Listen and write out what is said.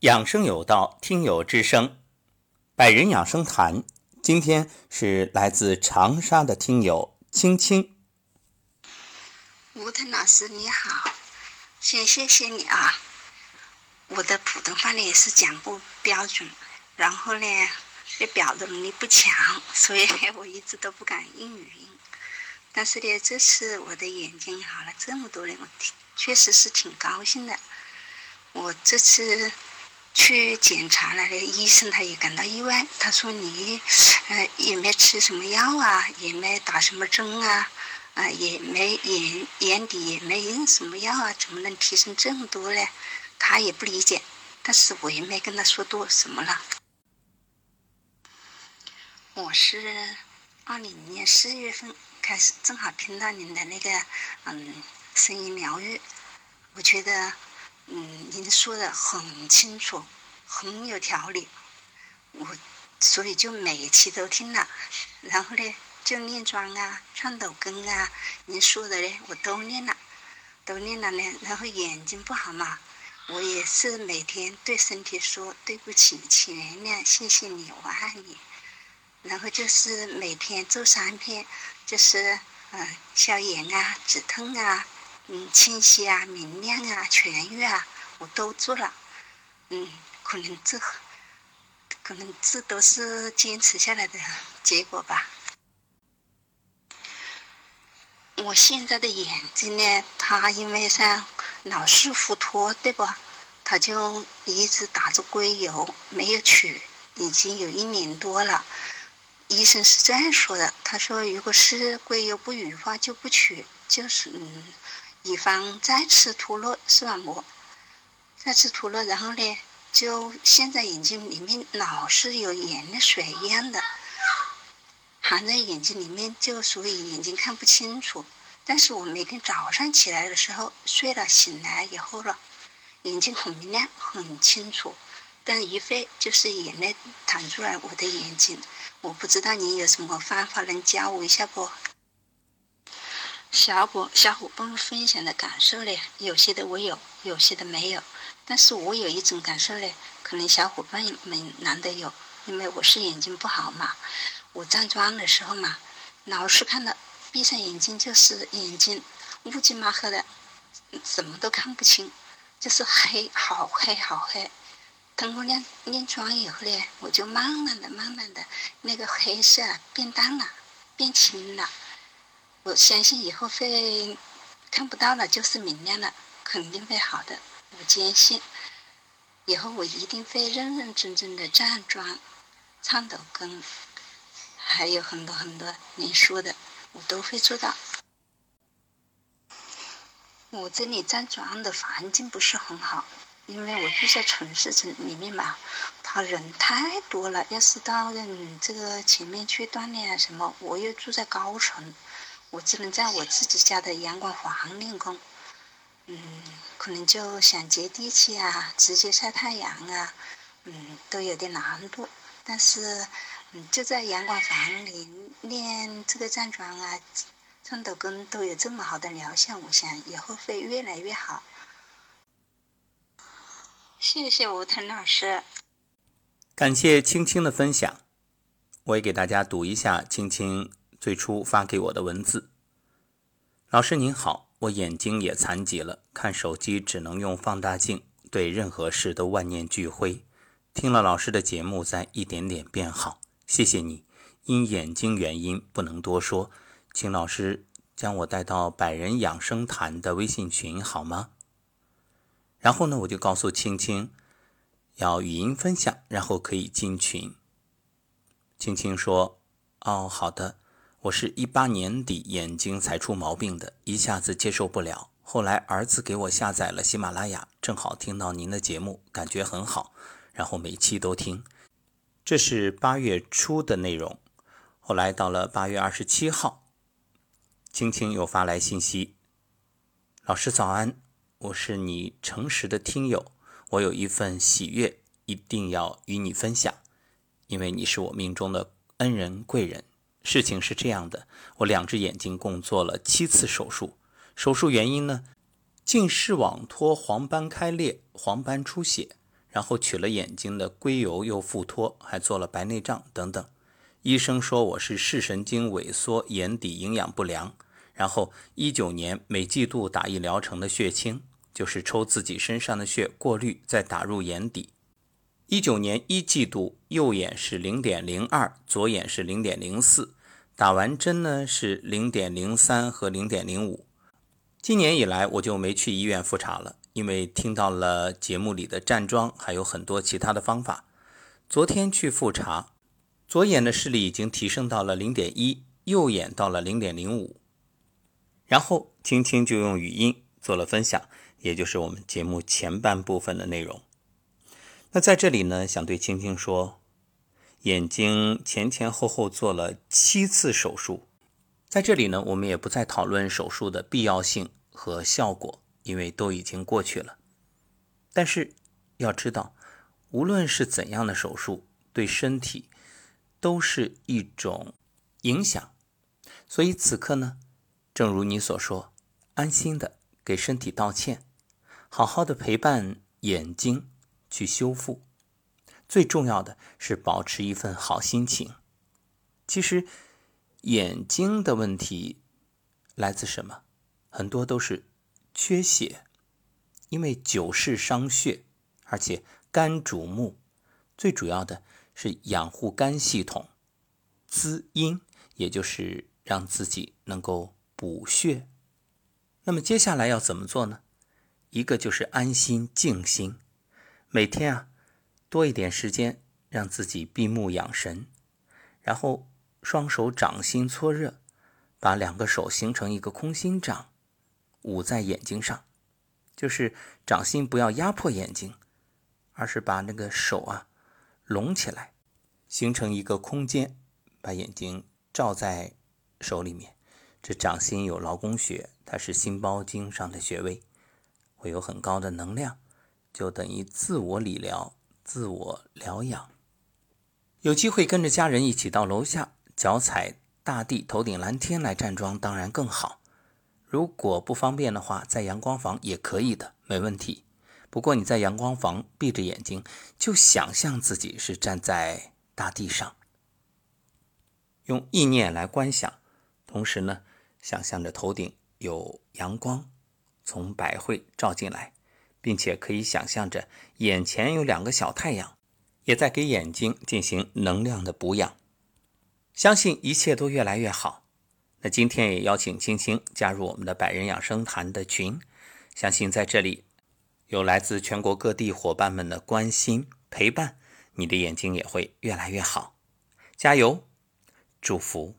养生有道，听友之声，百人养生谈。今天是来自长沙的听友青青。吴腾老师你好，先谢谢你啊。我的普通话呢也是讲不标准，然后呢，也表达能力不强，所以我一直都不敢应语音。但是呢，这次我的眼睛好了这么多年，我确实是挺高兴的。我这次。去检查了，那医生他也感到意外。他说：“你，呃，也没吃什么药啊，也没打什么针啊，啊，也没眼眼底也没用什么药啊，怎么能提升这么多呢？”他也不理解，但是我也没跟他说多什么了。我是二零年四月份开始，正好听到您的那个嗯声音疗愈，我觉得。嗯，您说的很清楚，很有条理，我所以就每一期都听了，然后呢，就练桩啊、唱抖根啊，您说的呢我都练了，都练了呢，然后眼睛不好嘛，我也是每天对身体说对不起，请原谅，谢谢你，我爱你，然后就是每天做三篇，就是嗯消炎啊、止痛啊。嗯，清晰啊，明亮啊，痊愈啊，我都做了。嗯，可能这，可能这都是坚持下来的结果吧。我现在的眼睛呢，它因为是老是糊脱，对不？它就一直打着硅油，没有取，已经有一年多了。医生是这样说的，他说如果是硅油不羽化就不取，就是嗯。以防再次脱落，视网膜再次脱落，然后呢，就现在眼睛里面老是有眼泪水一样的含在眼睛里面，就所以眼睛看不清楚。但是我每天早上起来的时候，睡了醒来以后了，眼睛很明亮，很清楚。但一会就是眼泪淌出来，我的眼睛，我不知道你有什么方法能教我一下不？小伙小伙伴们分享的感受呢，有些的我有，有些的没有。但是我有一种感受呢，可能小伙伴们难得有，因为我是眼睛不好嘛。我站桩的时候嘛，老是看到闭上眼睛就是眼睛乌漆麻黑的，什么都看不清，就是黑，好黑好黑。通过练练桩以后呢，我就慢慢的、慢慢的，那个黑色变淡了，变轻了。我相信以后会看不到了，就是明亮了，肯定会好的。我坚信，以后我一定会认认真真的站桩、唱抖根，还有很多很多您说的，我都会做到。我这里站桩的环境不是很好，因为我住在城市城里面嘛，他人太多了。要是到这个前面去锻炼啊什么，我又住在高层。我只能在我自己家的阳光房练功，嗯，可能就想接地气啊，直接晒太阳啊，嗯，都有点难度。但是，嗯，就在阳光房里练这个站桩啊、唱抖功都有这么好的疗效，我想以后会越来越好。谢谢吴腾老师，感谢青青的分享，我也给大家读一下青青。最初发给我的文字，老师您好，我眼睛也残疾了，看手机只能用放大镜，对任何事都万念俱灰。听了老师的节目，在一点点变好，谢谢你。因眼睛原因不能多说，请老师将我带到百人养生谈的微信群好吗？然后呢，我就告诉青青要语音分享，然后可以进群。青青说：“哦，好的。”我是一八年底眼睛才出毛病的，一下子接受不了。后来儿子给我下载了喜马拉雅，正好听到您的节目，感觉很好，然后每期都听。这是八月初的内容。后来到了八月二十七号，青青又发来信息：“老师早安，我是你诚实的听友，我有一份喜悦，一定要与你分享，因为你是我命中的恩人贵人。”事情是这样的，我两只眼睛共做了七次手术，手术原因呢，近视网脱黄斑开裂，黄斑出血，然后取了眼睛的硅油又复脱，还做了白内障等等。医生说我是视神经萎缩，眼底营养不良。然后一九年每季度打一疗程的血清，就是抽自己身上的血过滤，再打入眼底。一九年一季度右眼是零点零二，左眼是零点零四，打完针呢是零点零三和零点零五。今年以来我就没去医院复查了，因为听到了节目里的站桩，还有很多其他的方法。昨天去复查，左眼的视力已经提升到了零点一，右眼到了零点零五。然后青青就用语音做了分享，也就是我们节目前半部分的内容。那在这里呢，想对青青说，眼睛前前后后做了七次手术，在这里呢，我们也不再讨论手术的必要性和效果，因为都已经过去了。但是要知道，无论是怎样的手术，对身体都是一种影响。所以此刻呢，正如你所说，安心的给身体道歉，好好的陪伴眼睛。去修复，最重要的是保持一份好心情。其实，眼睛的问题来自什么？很多都是缺血，因为久视伤血，而且肝主目，最主要的是养护肝系统，滋阴，也就是让自己能够补血。那么接下来要怎么做呢？一个就是安心静心。每天啊，多一点时间让自己闭目养神，然后双手掌心搓热，把两个手形成一个空心掌，捂在眼睛上，就是掌心不要压迫眼睛，而是把那个手啊拢起来，形成一个空间，把眼睛罩在手里面。这掌心有劳宫穴，它是心包经上的穴位，会有很高的能量。就等于自我理疗、自我疗养。有机会跟着家人一起到楼下，脚踩大地、头顶蓝天来站桩，当然更好。如果不方便的话，在阳光房也可以的，没问题。不过你在阳光房闭着眼睛，就想象自己是站在大地上，用意念来观想，同时呢，想象着头顶有阳光从百会照进来。并且可以想象着眼前有两个小太阳，也在给眼睛进行能量的补养。相信一切都越来越好。那今天也邀请青青加入我们的百人养生坛的群，相信在这里有来自全国各地伙伴们的关心陪伴，你的眼睛也会越来越好。加油，祝福。